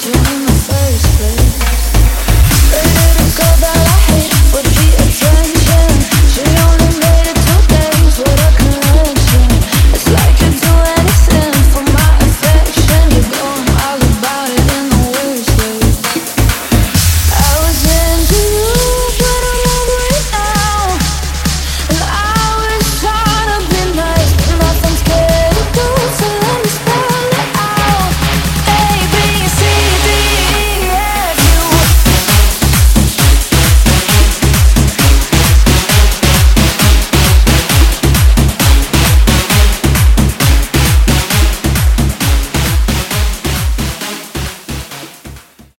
you.